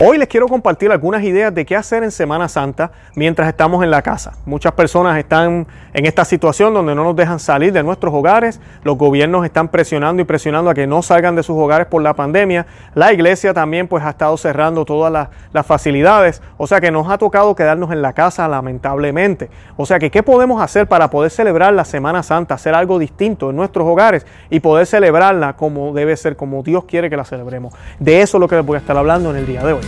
Hoy les quiero compartir algunas ideas de qué hacer en Semana Santa mientras estamos en la casa. Muchas personas están en esta situación donde no nos dejan salir de nuestros hogares, los gobiernos están presionando y presionando a que no salgan de sus hogares por la pandemia, la iglesia también pues ha estado cerrando todas las, las facilidades, o sea que nos ha tocado quedarnos en la casa lamentablemente. O sea que qué podemos hacer para poder celebrar la Semana Santa, hacer algo distinto en nuestros hogares y poder celebrarla como debe ser, como Dios quiere que la celebremos. De eso es lo que les voy a estar hablando en el día de hoy.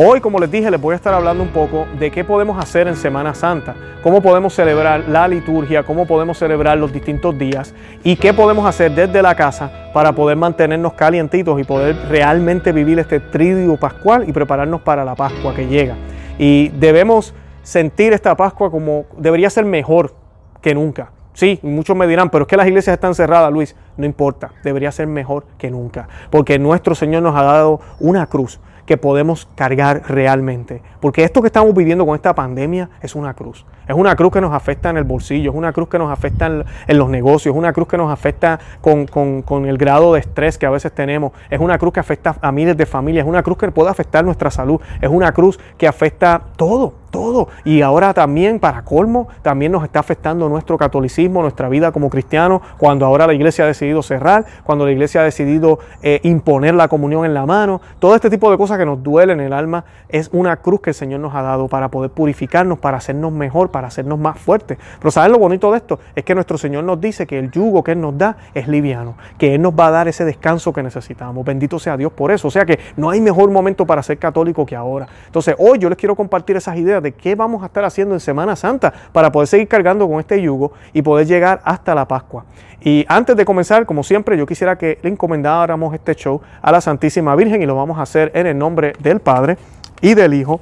Hoy, como les dije, les voy a estar hablando un poco de qué podemos hacer en Semana Santa, cómo podemos celebrar la liturgia, cómo podemos celebrar los distintos días y qué podemos hacer desde la casa para poder mantenernos calientitos y poder realmente vivir este tridio pascual y prepararnos para la Pascua que llega. Y debemos sentir esta Pascua como debería ser mejor que nunca. Sí, muchos me dirán, pero es que las iglesias están cerradas, Luis. No importa, debería ser mejor que nunca, porque nuestro Señor nos ha dado una cruz que podemos cargar realmente. Porque esto que estamos viviendo con esta pandemia es una cruz. Es una cruz que nos afecta en el bolsillo, es una cruz que nos afecta en, los negocios, es una cruz que nos afecta con, con, el grado de estrés que a veces tenemos, es una cruz que afecta a miles de familias, es una cruz que puede afectar nuestra salud, es una cruz que afecta todo todo. Y ahora también, para colmo, también nos está afectando nuestro catolicismo, nuestra vida como cristianos, cuando ahora la iglesia ha decidido cerrar, cuando la iglesia ha decidido eh, imponer la comunión en la mano. Todo este tipo de cosas que nos duelen en el alma es una cruz que el Señor nos ha dado para poder purificarnos, para hacernos mejor, para hacernos más fuertes. Pero ¿saben lo bonito de esto? Es que nuestro Señor nos dice que el yugo que Él nos da es liviano, que Él nos va a dar ese descanso que necesitamos. Bendito sea Dios por eso. O sea que no hay mejor momento para ser católico que ahora. Entonces, hoy yo les quiero compartir esas ideas de qué vamos a estar haciendo en Semana Santa para poder seguir cargando con este yugo y poder llegar hasta la Pascua. Y antes de comenzar, como siempre, yo quisiera que le encomendáramos este show a la Santísima Virgen y lo vamos a hacer en el nombre del Padre y del Hijo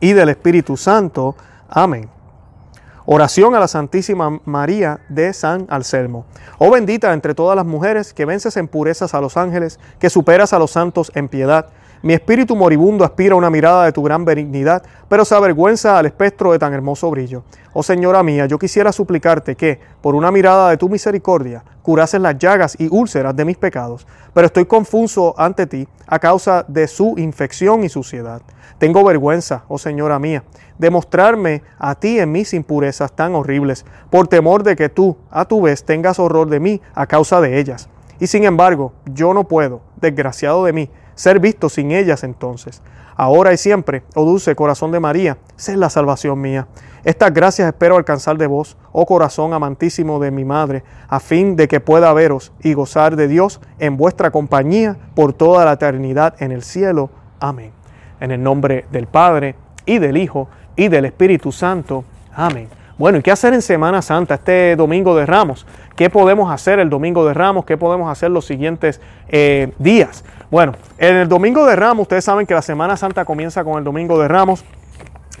y del Espíritu Santo. Amén. Oración a la Santísima María de San Anselmo. Oh bendita entre todas las mujeres, que vences en purezas a los ángeles, que superas a los santos en piedad mi espíritu moribundo aspira a una mirada de tu gran benignidad, pero se avergüenza al espectro de tan hermoso brillo. Oh Señora mía, yo quisiera suplicarte que, por una mirada de tu misericordia, curases las llagas y úlceras de mis pecados, pero estoy confuso ante ti a causa de su infección y suciedad. Tengo vergüenza, oh Señora mía, de mostrarme a ti en mis impurezas tan horribles, por temor de que tú, a tu vez, tengas horror de mí a causa de ellas. Y sin embargo, yo no puedo, desgraciado de mí, ser visto sin ellas entonces. Ahora y siempre, oh dulce corazón de María, sé la salvación mía. Estas gracias espero alcanzar de vos, oh corazón amantísimo de mi madre, a fin de que pueda veros y gozar de Dios en vuestra compañía por toda la eternidad en el cielo. Amén. En el nombre del Padre, y del Hijo, y del Espíritu Santo. Amén. Bueno, ¿y qué hacer en Semana Santa, este domingo de Ramos? ¿Qué podemos hacer el domingo de Ramos? ¿Qué podemos hacer los siguientes eh, días? Bueno, en el domingo de Ramos, ustedes saben que la Semana Santa comienza con el domingo de Ramos.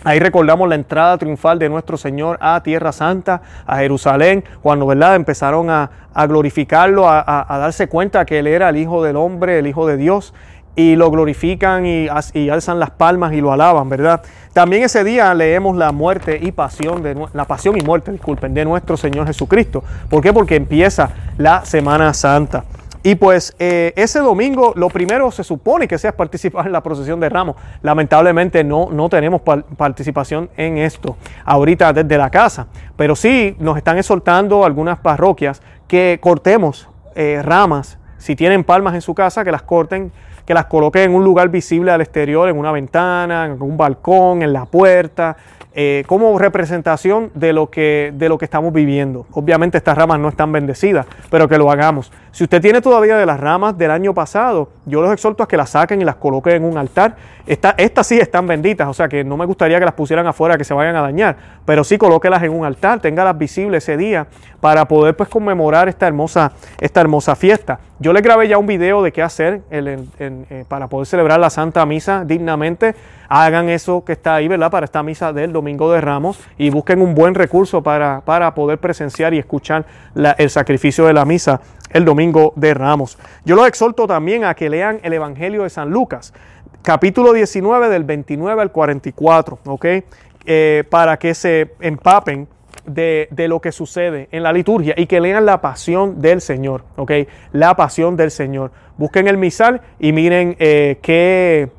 Ahí recordamos la entrada triunfal de nuestro Señor a Tierra Santa, a Jerusalén, cuando ¿verdad? empezaron a, glorificarlo, a, darse cuenta que Él era el Hijo del Hombre, el Hijo de Dios, y lo glorifican y, y, alzan las palmas y lo alaban, ¿verdad? También ese día leemos la muerte y pasión, de, la pasión y muerte, disculpen, de nuestro Señor Jesucristo. ¿Por qué? Porque empieza la Semana Santa. Y pues eh, ese domingo lo primero se supone que sea participar en la procesión de ramos. Lamentablemente no, no tenemos participación en esto ahorita desde la casa, pero sí nos están exhortando algunas parroquias que cortemos eh, ramas. Si tienen palmas en su casa, que las corten que las coloque en un lugar visible al exterior, en una ventana, en un balcón, en la puerta, eh, como representación de lo, que, de lo que estamos viviendo. Obviamente estas ramas no están bendecidas, pero que lo hagamos. Si usted tiene todavía de las ramas del año pasado, yo los exhorto a que las saquen y las coloquen en un altar. estas sí están benditas, o sea que no me gustaría que las pusieran afuera, que se vayan a dañar, pero sí colóquelas en un altar, téngalas visibles ese día para poder pues conmemorar esta hermosa, esta hermosa fiesta. Yo les grabé ya un video de qué hacer eh, para poder celebrar la Santa Misa dignamente. Hagan eso que está ahí, ¿verdad? Para esta misa del Domingo de Ramos y busquen un buen recurso para, para poder presenciar y escuchar el sacrificio de la misa el Domingo de Ramos. Yo los exhorto también a que lean el Evangelio de San Lucas, capítulo 19 del 29 al 44, ¿ok? Eh, para que se empapen de, lo que sucede en la liturgia y que lean la pasión del Señor, ¿ok? La pasión del Señor. Busquen el misal y miren eh, qué,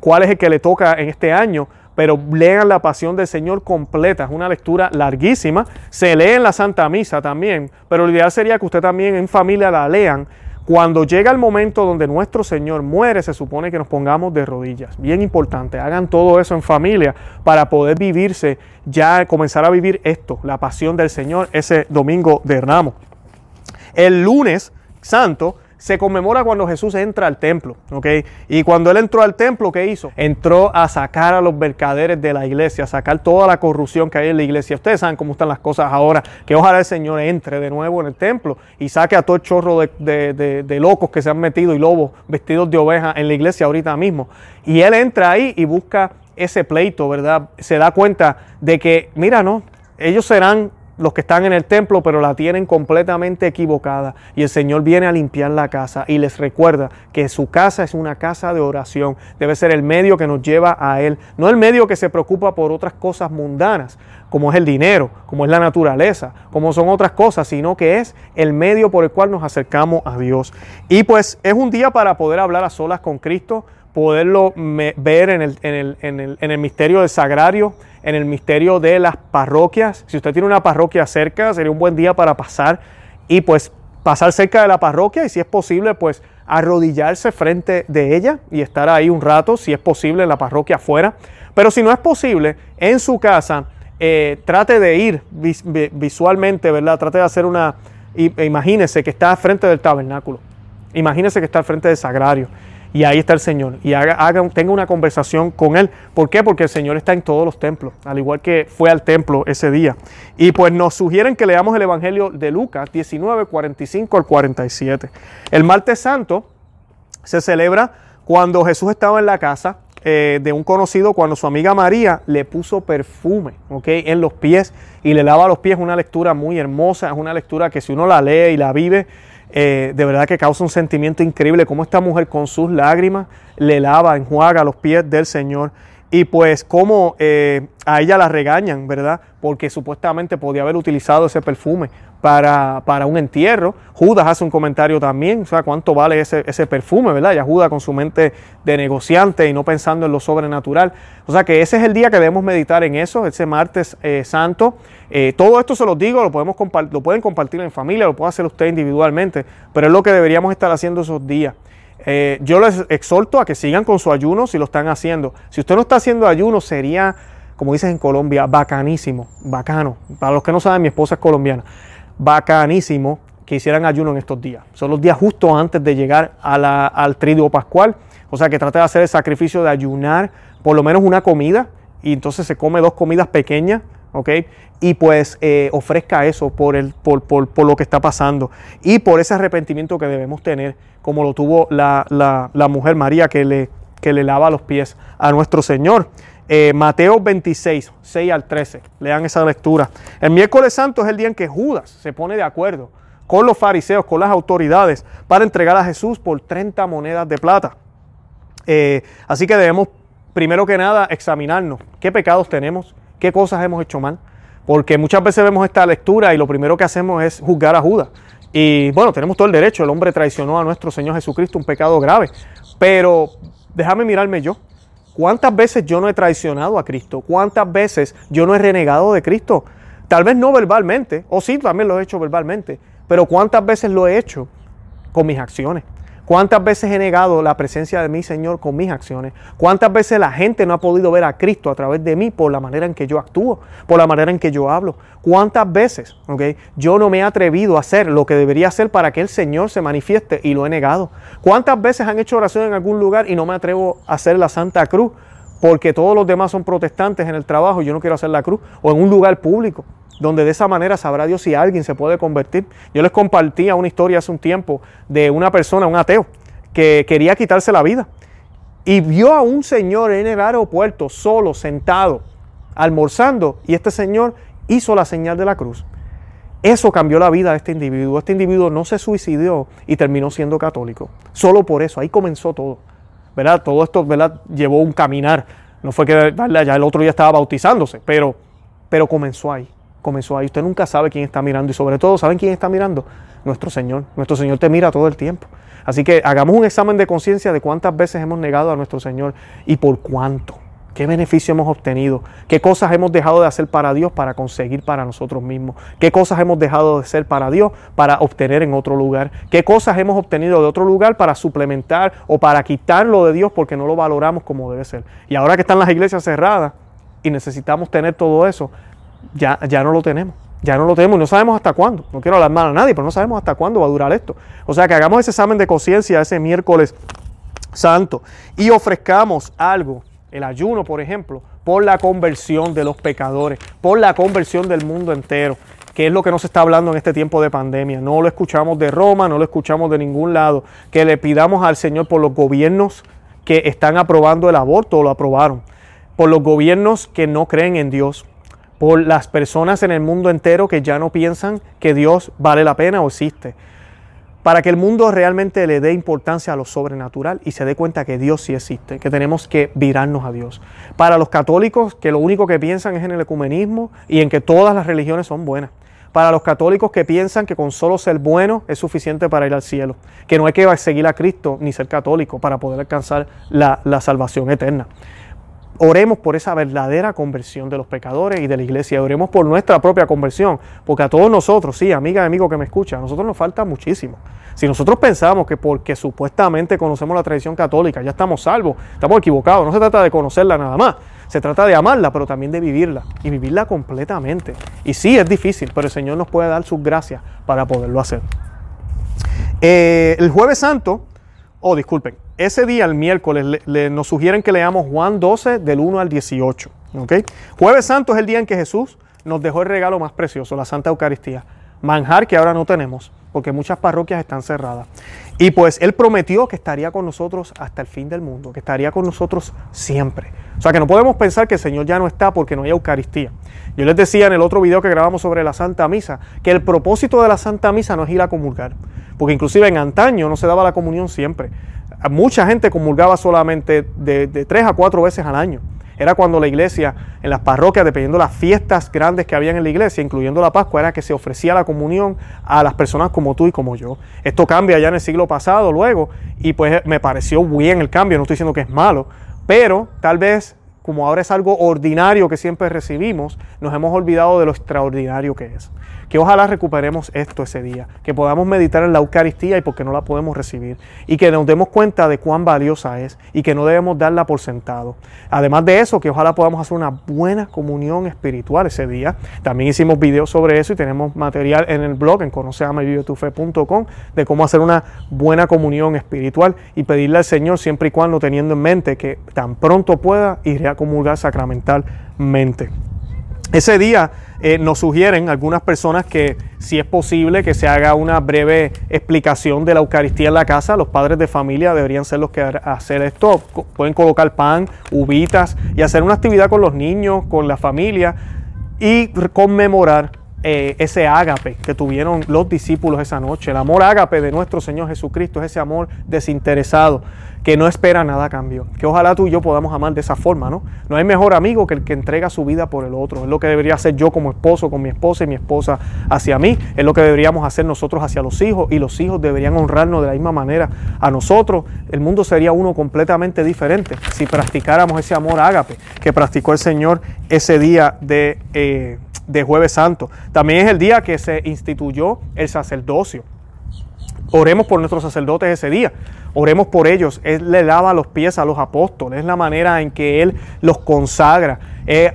cuál es el que le toca en este año, pero lean la pasión del Señor completa. Es una lectura larguísima. Se lee en la Santa Misa también, pero lo ideal sería que usted también en familia la lean cuando llega el momento donde nuestro Señor muere, se supone que nos pongamos de rodillas. Bien importante, hagan todo eso en familia para poder vivirse, ya comenzar a vivir esto, la pasión del Señor, ese domingo de Ramos. El lunes santo se conmemora cuando Jesús entra al templo, ¿ok? Y cuando él entró al templo, ¿qué hizo? Entró a sacar a los mercaderes de la iglesia, a sacar toda la corrupción que hay en la iglesia. Ustedes saben cómo están las cosas ahora, que ojalá el Señor entre de nuevo en el templo y saque a todo el chorro de, locos que se han metido y lobos vestidos de oveja en la iglesia ahorita mismo. Y él entra ahí y busca ese pleito, ¿verdad? Se da cuenta de que, mira, no, ellos serán los que están en el templo, pero la tienen completamente equivocada. Y el Señor viene a limpiar la casa y les recuerda que su casa es una casa de oración. Debe ser el medio que nos lleva a Él, no el medio que se preocupa por otras cosas mundanas, como es el dinero, como es la naturaleza, como son otras cosas, sino que es el medio por el cual nos acercamos a Dios. Y pues es un día para poder hablar a solas con Cristo, poderlo ver en el, en el, en el, en el misterio del sagrario en el misterio de las parroquias. Si usted tiene una parroquia cerca, sería un buen día para pasar y pues pasar cerca de la parroquia y si es posible pues arrodillarse frente de ella y estar ahí un rato, si es posible en la parroquia afuera. Pero si no es posible, en su casa, eh, trate de ir visualmente, ¿verdad? Trate de hacer una... Imagínese que está frente del tabernáculo. Imagínese que está al frente del sagrario y ahí está el Señor. Y haga, tenga una conversación con Él. ¿Por qué? Porque el Señor está en todos los templos, al igual que fue al templo ese día. Y pues nos sugieren que leamos el Evangelio de Lucas 19, 45 al 47. El martes santo se celebra cuando Jesús estaba en la casa eh, de un conocido, cuando su amiga María le puso perfume en los pies y le lava los pies. Una lectura muy hermosa, es una lectura que si uno la lee y la vive, eh, de verdad que causa un sentimiento increíble como esta mujer con sus lágrimas le lava, enjuaga los pies del Señor y pues como eh, a ella la regañan, ¿verdad? Porque supuestamente podía haber utilizado ese perfume para, un entierro. Judas hace un comentario también, o sea, cuánto vale ese, perfume, ¿verdad? Ya Judas con su mente de negociante y no pensando en lo sobrenatural. O sea que ese es el día que debemos meditar en eso, ese martes eh, santo. Eh, todo esto se los digo, lo, podemos lo pueden compartir en familia, lo puede hacer usted individualmente, pero es lo que deberíamos estar haciendo esos días. Eh, yo les exhorto a que sigan con su ayuno si lo están haciendo. Si usted no está haciendo ayuno, sería, como dices en Colombia, bacanísimo, bacano. Para los que no saben, mi esposa es colombiana bacanísimo que hicieran ayuno en estos días. Son los días justo antes de llegar al triduo pascual. O sea que trate de hacer el sacrificio de ayunar por lo menos una comida y entonces se come dos comidas pequeñas, ¿ok? Y pues eh, ofrezca eso por, el, por, por, lo que está pasando y por ese arrepentimiento que debemos tener, como lo tuvo la, la, mujer María que le, que le lava los pies a nuestro Señor. Eh, Mateo 26, 6 al 13. Lean esa lectura. El miércoles santo es el día en que Judas se pone de acuerdo con los fariseos, con las autoridades, para entregar a Jesús por 30 monedas de plata. Eh, así que debemos, primero que nada, examinarnos qué pecados tenemos, qué cosas hemos hecho mal. Porque muchas veces vemos esta lectura y lo primero que hacemos es juzgar a Judas. Y bueno, tenemos todo el derecho, el hombre traicionó a nuestro Señor Jesucristo, un pecado grave. Pero déjame mirarme yo. ¿Cuántas veces yo no he traicionado a Cristo? ¿Cuántas veces yo no he renegado de Cristo? Tal vez no verbalmente, o sí, también lo he hecho verbalmente, pero ¿cuántas veces lo he hecho con mis acciones? ¿Cuántas veces he negado la presencia de mi Señor con mis acciones? ¿Cuántas veces la gente no ha podido ver a Cristo a través de mí por la manera en que yo actúo, por la manera en que yo hablo? ¿Cuántas veces okay, yo no me he atrevido a hacer lo que debería hacer para que el Señor se manifieste y lo he negado? ¿Cuántas veces han hecho oración en algún lugar y no me atrevo a hacer la Santa Cruz? porque todos los demás son protestantes en el trabajo y yo no quiero hacer la cruz, o en un lugar público. Donde de esa manera sabrá Dios si alguien se puede convertir. Yo les compartía una historia hace un tiempo de una persona, un ateo, que quería quitarse la vida y vio a un señor en el aeropuerto solo, sentado, almorzando, y este señor hizo la señal de la cruz. Eso cambió la vida de este individuo. Este individuo no se suicidó y terminó siendo católico. Solo por eso, ahí comenzó todo. ¿Verdad? Todo esto ¿verdad? llevó un caminar. No fue que ya el otro día estaba bautizándose, pero, pero comenzó ahí. Comenzó ahí. Usted nunca sabe quién está mirando y sobre todo, ¿saben quién está mirando? Nuestro Señor. Nuestro Señor te mira todo el tiempo. Así que hagamos un examen de conciencia de cuántas veces hemos negado a nuestro Señor y por cuánto. ¿Qué beneficio hemos obtenido? ¿Qué cosas hemos dejado de hacer para Dios para conseguir para nosotros mismos? ¿Qué cosas hemos dejado de hacer para Dios para obtener en otro lugar? ¿Qué cosas hemos obtenido de otro lugar para suplementar o para quitarlo de Dios porque no lo valoramos como debe ser? Y ahora que están las iglesias cerradas y necesitamos tener todo eso, ya, ya no lo tenemos. Ya no lo tenemos y no sabemos hasta cuándo. No quiero alarmar a nadie, pero no sabemos hasta cuándo va a durar esto. O sea que hagamos ese examen de conciencia ese miércoles santo y ofrezcamos algo el ayuno, por ejemplo, por la conversión de los pecadores, por la conversión del mundo entero, que es lo que nos está hablando en este tiempo de pandemia. No lo escuchamos de Roma, no lo escuchamos de ningún lado. Que le pidamos al Señor por los gobiernos que están aprobando el aborto o lo aprobaron, por los gobiernos que no creen en Dios, por las personas en el mundo entero que ya no piensan que Dios vale la pena o existe para que el mundo realmente le dé importancia a lo sobrenatural y se dé cuenta que Dios sí existe, que tenemos que virarnos a Dios. Para los católicos que lo único que piensan es en el ecumenismo y en que todas las religiones son buenas. Para los católicos que piensan que con solo ser bueno es suficiente para ir al cielo, que no hay que seguir a Cristo ni ser católico para poder alcanzar la, la salvación eterna. Oremos por esa verdadera conversión de los pecadores y de la iglesia. Oremos por nuestra propia conversión. Porque a todos nosotros, sí, amiga, amigo que me escucha, a nosotros nos falta muchísimo. Si nosotros pensamos que porque supuestamente conocemos la tradición católica ya estamos salvos, estamos equivocados. No se trata de conocerla nada más. Se trata de amarla, pero también de vivirla. Y vivirla completamente. Y sí, es difícil, pero el Señor nos puede dar sus gracias para poderlo hacer. Eh, el jueves santo, oh, disculpen, ese día, el miércoles, nos sugieren que leamos Juan 12 del 1 al 18. Jueves Santo es el día en que Jesús nos dejó el regalo más precioso, la Santa Eucaristía. Manjar que ahora no tenemos, porque muchas parroquias están cerradas. Y pues Él prometió que estaría con nosotros hasta el fin del mundo, que estaría con nosotros siempre. O sea que no podemos pensar que el Señor ya no está porque no hay Eucaristía. Yo les decía en el otro video que grabamos sobre la Santa Misa, que el propósito de la Santa Misa no es ir a comulgar, porque inclusive en antaño no se daba la comunión siempre mucha gente comulgaba solamente de, tres a cuatro veces al año. Era cuando la iglesia, en las parroquias, dependiendo de las fiestas grandes que habían en la iglesia, incluyendo la Pascua, era que se ofrecía la comunión a las personas como tú y como yo. Esto cambia ya en el siglo pasado, luego, y pues me pareció bien el cambio, no estoy diciendo que es malo, pero tal vez como ahora es algo ordinario que siempre recibimos, nos hemos olvidado de lo extraordinario que es que ojalá recuperemos esto ese día, que podamos meditar en la Eucaristía y porque no la podemos recibir, y que nos demos cuenta de cuán valiosa es y que no debemos darla por sentado. Además de eso, que ojalá podamos hacer una buena comunión espiritual ese día. También hicimos videos sobre eso y tenemos material en el blog en conoceamavivetufe.com de cómo hacer una buena comunión espiritual y pedirle al Señor siempre y cuando teniendo en mente que tan pronto pueda ir a comulgar sacramentalmente. Ese día eh, nos sugieren algunas personas que si es posible que se haga una breve explicación de la Eucaristía en la casa, los padres de familia deberían ser los que hacer esto. Pueden colocar pan, uvitas y hacer una actividad con los niños, con la familia y conmemorar eh, ese ágape que tuvieron los discípulos esa noche. El amor ágape de nuestro Señor Jesucristo es ese amor desinteresado que no espera nada a cambio. Que ojalá tú y yo podamos amar de esa forma, ¿no? No hay mejor amigo que el que entrega su vida por el otro. Es lo que debería hacer yo como esposo con mi esposa y mi esposa hacia mí. Es lo que deberíamos hacer nosotros hacia los hijos y los hijos deberían honrarnos de la misma manera a nosotros. El mundo sería uno completamente diferente si practicáramos ese amor ágape que practicó el Señor ese día de, eh, de Jueves Santo. También es el día que se instituyó el sacerdocio. Oremos por nuestros sacerdotes ese día. Oremos por ellos. Él le lava los pies a los apóstoles. Es la manera en que Él los consagra.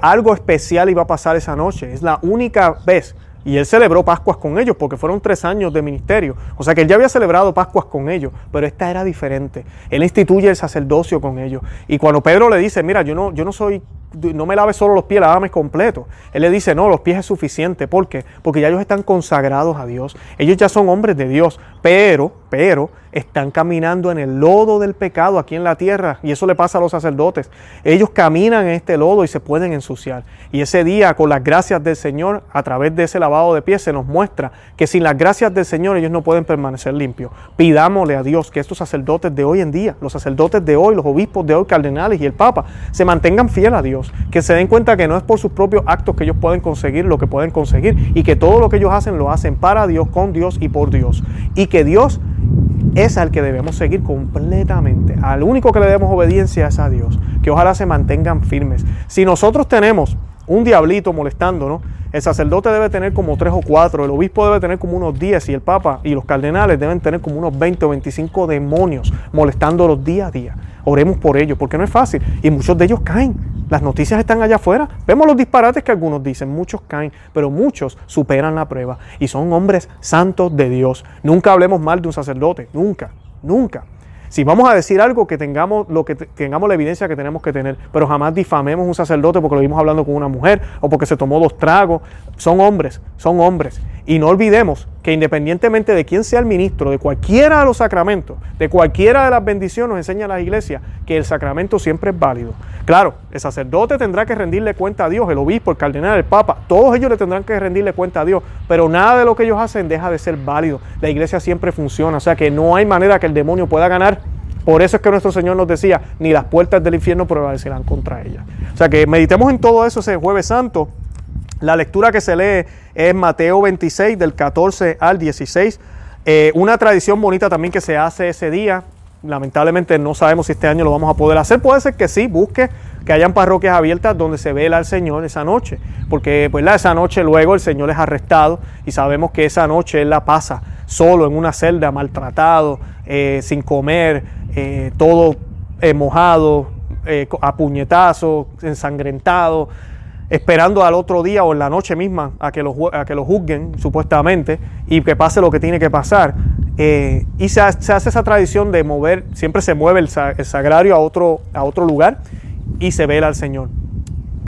algo especial iba a pasar esa noche. Es la única vez. Y él celebró Pascuas con ellos porque fueron tres años de ministerio. O sea que él ya había celebrado Pascuas con ellos, pero esta era diferente. Él instituye el sacerdocio con ellos. Y cuando Pedro le dice, mira, yo no, yo no soy no me laves solo los pies, lávame completo. Él le dice, no, los pies es suficiente. ¿Por qué? Porque ya ellos están consagrados a Dios. Ellos ya son hombres de Dios. Pero, pero, están caminando en el lodo del pecado aquí en la tierra. Y eso le pasa a los sacerdotes. Ellos caminan en este lodo y se pueden ensuciar. Y ese día, con las gracias del Señor, a través de ese lavado de pies, se nos muestra que sin las gracias del Señor ellos no pueden permanecer limpios. Pidámosle a Dios que estos sacerdotes de hoy en día, los sacerdotes de hoy, los obispos de hoy, cardenales y el Papa, se mantengan fieles a Dios. Que se den cuenta que no es por sus propios actos que ellos pueden conseguir lo que pueden conseguir. Y que todo lo que ellos hacen lo hacen para Dios, con Dios y por Dios. Y que Dios es al que debemos seguir completamente. Al único que le demos obediencia es a Dios. Que ojalá se mantengan firmes. Si nosotros tenemos un diablito molestándonos, el sacerdote debe tener como tres o cuatro, el obispo debe tener como unos diez y el papa y los cardenales deben tener como unos 20 o 25 demonios molestándolos día a día. Oremos por ellos, porque no es fácil. Y muchos de ellos caen. Las noticias están allá afuera. Vemos los disparates que algunos dicen, muchos caen, pero muchos superan la prueba y son hombres santos de Dios. Nunca hablemos mal de un sacerdote, nunca, nunca. Si vamos a decir algo, que tengamos, lo que tengamos la evidencia que tenemos que tener, pero jamás difamemos un sacerdote porque lo vimos hablando con una mujer o porque se tomó dos tragos. Son hombres, son hombres. Y no olvidemos que independientemente de quién sea el ministro, de cualquiera de los sacramentos, de cualquiera de las bendiciones, nos enseña la iglesia que el sacramento siempre es válido. Claro, el sacerdote tendrá que rendirle cuenta a Dios, el obispo, el cardenal, el papa, todos ellos le tendrán que rendirle cuenta a Dios, pero nada de lo que ellos hacen deja de ser válido. La iglesia siempre funciona, o sea que no hay manera que el demonio pueda ganar. Por eso es que nuestro Señor nos decía, ni las puertas del infierno prevalecerán contra ella. O sea que meditemos en todo eso ese jueves santo la lectura que se lee es Mateo 26 del 14 al 16. Eh, una tradición bonita también que se hace ese día. Lamentablemente no sabemos si este año lo vamos a poder hacer. Puede ser que sí, busque que hayan parroquias abiertas donde se vela al Señor esa noche. Porque pues, esa noche luego el Señor es arrestado y sabemos que esa noche Él la pasa solo en una celda, maltratado, eh, sin comer, eh, todo mojado, a puñetazos, ensangrentado esperando al otro día o en la noche misma a que lo, a que lo juzguen, supuestamente, y que pase lo que tiene que pasar. Eh, y se, hace esa tradición de mover, siempre se mueve el, sagrario a otro, a otro lugar y se vela al Señor.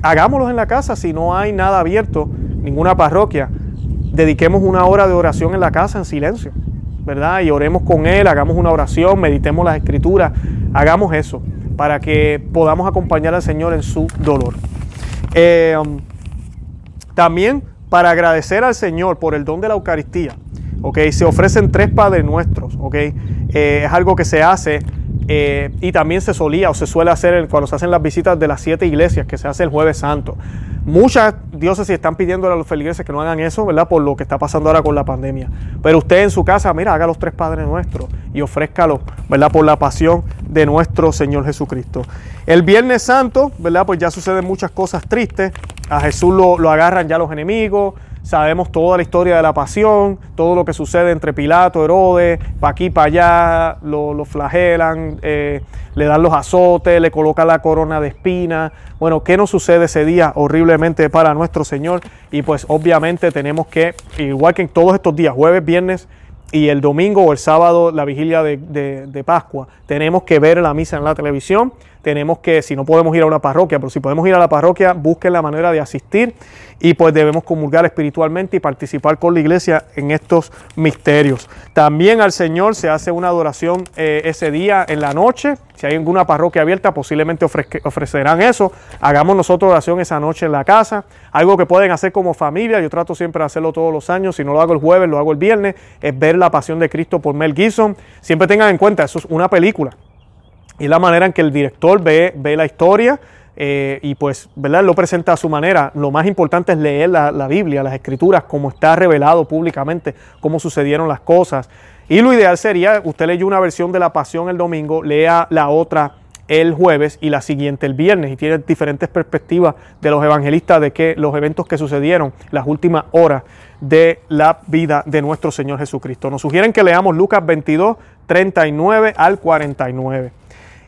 Hagámoslo en la casa si no hay nada abierto, ninguna parroquia. Dediquemos una hora de oración en la casa en silencio, ¿verdad? Y oremos con Él, hagamos una oración, meditemos las escrituras, hagamos eso para que podamos acompañar al Señor en su dolor. Eh, también para agradecer al Señor por el don de la Eucaristía, okay, se ofrecen tres Padres Nuestros, okay, eh, es algo que se hace eh, y también se solía o se suele hacer cuando se hacen las visitas de las siete iglesias, que se hace el Jueves Santo. Muchas diócesis están pidiendo a los feligreses que no hagan eso, ¿verdad? Por lo que está pasando ahora con la pandemia. Pero usted en su casa, mira, haga los tres Padres Nuestros y ofrézcalo, ¿verdad? Por la pasión de nuestro Señor Jesucristo. El Viernes Santo, ¿verdad? Pues ya suceden muchas cosas tristes. A Jesús lo, lo agarran ya los enemigos, Sabemos toda la historia de la pasión, todo lo que sucede entre Pilato, Herodes, para aquí, para allá, lo, flagelan, eh, le dan los azotes, le colocan la corona de espinas. Bueno, ¿qué nos sucede ese día horriblemente para nuestro Señor? Y pues obviamente tenemos que, igual que en todos estos días, jueves, viernes y el domingo o el sábado, la vigilia de, de Pascua, tenemos que ver la misa en la televisión tenemos que, si no podemos ir a una parroquia, pero si podemos ir a la parroquia, busquen la manera de asistir y pues debemos comulgar espiritualmente y participar con la iglesia en estos misterios. También al Señor se hace una adoración eh, ese día en la noche. Si hay alguna parroquia abierta, posiblemente ofrecerán eso. Hagamos nosotros oración esa noche en la casa. Algo que pueden hacer como familia. Yo trato siempre de hacerlo todos los años. Si no lo hago el jueves, lo hago el viernes. Es ver la pasión de Cristo por Mel Gibson. Siempre tengan en cuenta, eso es una película y la manera en que el director ve, ve la historia eh, y pues, ¿verdad? Lo presenta a su manera. Lo más importante es leer la, la, Biblia, las escrituras, como está revelado públicamente, cómo sucedieron las cosas. Y lo ideal sería, usted leyó una versión de la Pasión el domingo, lea la otra el jueves y la siguiente el viernes y tiene diferentes perspectivas de los evangelistas de que los eventos que sucedieron las últimas horas de la vida de nuestro Señor Jesucristo. Nos sugieren que leamos Lucas 22, 39 al 49.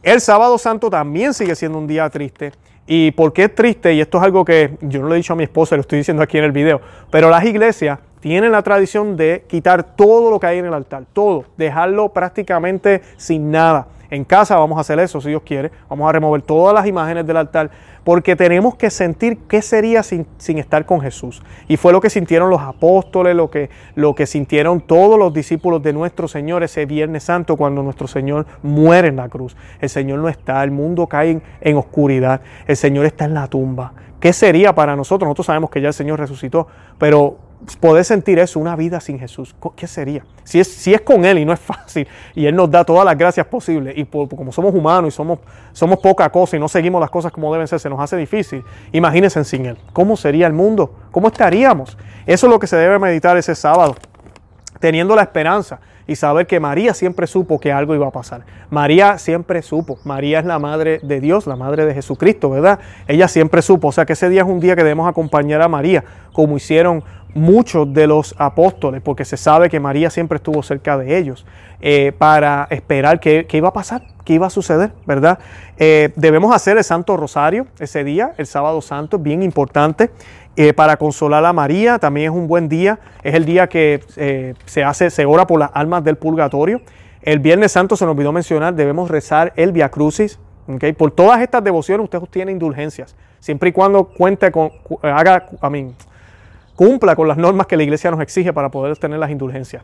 El sábado santo también sigue siendo un día triste. ¿Y por qué es triste? Y esto es algo que yo no le he dicho a mi esposa, lo estoy diciendo aquí en el video, pero las iglesias tienen la tradición de quitar todo lo que hay en el altar, todo, dejarlo prácticamente sin nada. En casa vamos a hacer eso, si Dios quiere. Vamos a remover todas las imágenes del altar. porque tenemos que sentir qué sería sin, estar con Jesús. Y fue lo que sintieron los apóstoles, lo que, lo que sintieron todos los discípulos de nuestro Señor ese Viernes Santo cuando nuestro Señor muere en la cruz. El Señor no está, el mundo cae en, en oscuridad, el Señor está en la tumba. ¿Qué sería para nosotros? Nosotros sabemos que ya el Señor resucitó, pero poder sentir eso, una vida sin Jesús, ¿qué sería? Si es, si es con Él y no es fácil, y Él nos da todas las gracias posibles, y como somos humanos y somos, somos poca cosa y no seguimos las cosas como deben ser, se nos hace difícil. Imagínense sin Él. ¿Cómo sería el mundo? ¿Cómo estaríamos? Eso es lo que se debe meditar ese sábado, teniendo la esperanza y saber que María siempre supo que algo iba a pasar. María siempre supo. María es la madre de Dios, la madre de Jesucristo, ¿verdad? Ella siempre supo. O sea que ese día es un día que debemos acompañar a María, como hicieron muchos de los apóstoles, porque se sabe que María siempre estuvo cerca de ellos, eh, para esperar qué, iba a pasar, qué iba a suceder, ¿verdad? Eh, debemos hacer el Santo Rosario ese día, el sábado santo, es bien importante. Eh, para consolar a María, también es un buen día, es el día que se hace, se ora por las almas del purgatorio. El Viernes Santo se nos olvidó mencionar, debemos rezar el Via Crucis. Okay. Por todas estas devociones usted tiene indulgencias, siempre y cuando cuente con, haga, a mí, cumpla con las normas que la iglesia nos exige para poder tener las indulgencias.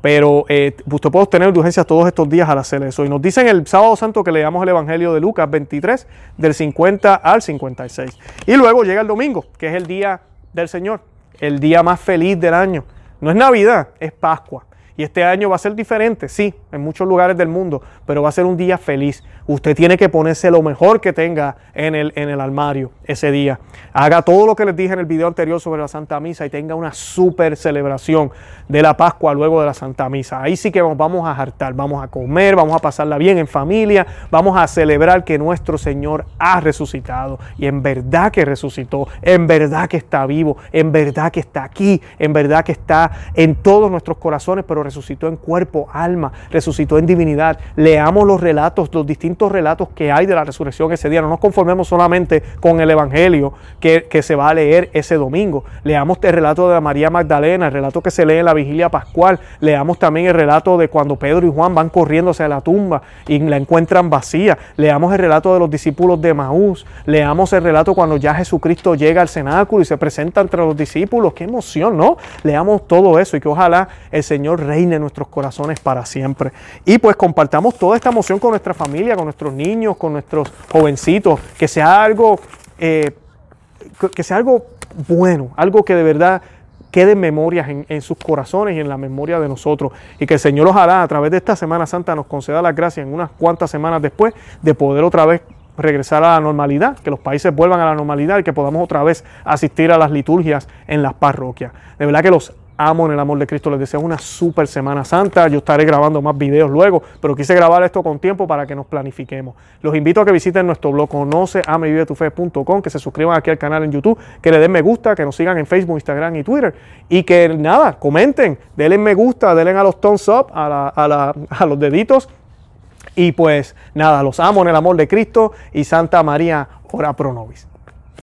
Pero eh, usted puede obtener indulgencias todos estos días al hacer eso. Y nos dicen el sábado santo que leamos el Evangelio de Lucas 23, del 50 al 56. Y luego llega el domingo, que es el día del Señor, el día más feliz del año. No es Navidad, es Pascua. Y este año va a ser diferente, sí, en muchos lugares del mundo, pero va a ser un día feliz. Usted tiene que ponerse lo mejor que tenga en el, en el armario ese día. Haga todo lo que les dije en el video anterior sobre la Santa Misa y tenga una super celebración de la Pascua luego de la Santa Misa. Ahí sí que vamos a hartar, vamos a comer, vamos a pasarla bien en familia, vamos a celebrar que nuestro Señor ha resucitado y en verdad que resucitó, en verdad que está vivo, en verdad que está aquí, en verdad que está en todos nuestros corazones, pero resucitó en cuerpo, alma, resucitó en divinidad. Leamos los relatos, los distintos relatos que hay de la resurrección ese día. No nos conformemos solamente con el Evangelio que, se va a leer ese domingo. Leamos el relato de María Magdalena, el relato que se lee en la vigilia pascual. Leamos también el relato de cuando Pedro y Juan van corriendo hacia la tumba y la encuentran vacía. Leamos el relato de los discípulos de Maús. Leamos el relato cuando ya Jesucristo llega al cenáculo y se presenta entre los discípulos. Qué emoción, ¿no? Leamos todo eso y que ojalá el Señor reine en nuestros corazones para siempre. Y pues compartamos toda esta emoción con nuestra familia, con nuestros niños, con nuestros jovencitos, que sea algo, eh, que sea algo bueno, algo que de verdad quede en memorias en, sus corazones y en la memoria de nosotros. Y que el Señor ojalá a través de esta Semana Santa nos conceda la gracia en unas cuantas semanas después de poder otra vez regresar a la normalidad, que los países vuelvan a la normalidad y que podamos otra vez asistir a las liturgias en las parroquias. De verdad que los amo en el amor de Cristo. Les deseo una super Semana Santa. Yo estaré grabando más videos luego, pero quise grabar esto con tiempo para que nos planifiquemos. Los invito a que visiten nuestro blog conoce que se suscriban aquí al canal en YouTube, que le den me gusta, que nos sigan en Facebook, Instagram y Twitter. Y que nada, comenten, denle me gusta, denle a los thumbs up, a, a los deditos. Y pues nada, los amo en el amor de Cristo y Santa María, ora pro nobis.